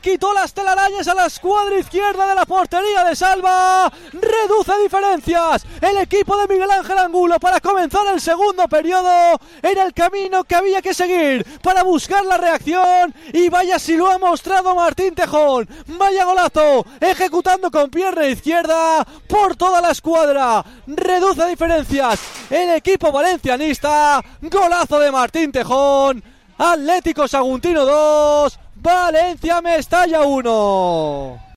Quitó las telarañas a la escuadra izquierda de la portería de Salva. Reduce diferencias. El equipo de Miguel Ángel Angulo para comenzar el segundo periodo era el camino que había que seguir para buscar la reacción. Y vaya si lo ha mostrado Martín Tejón. Vaya golazo. Ejecutando con pierna izquierda por toda la escuadra. Reduce diferencias. El equipo valencianista. Golazo de Martín Tejón. Atlético Saguntino 2. Valencia Mestalla 1.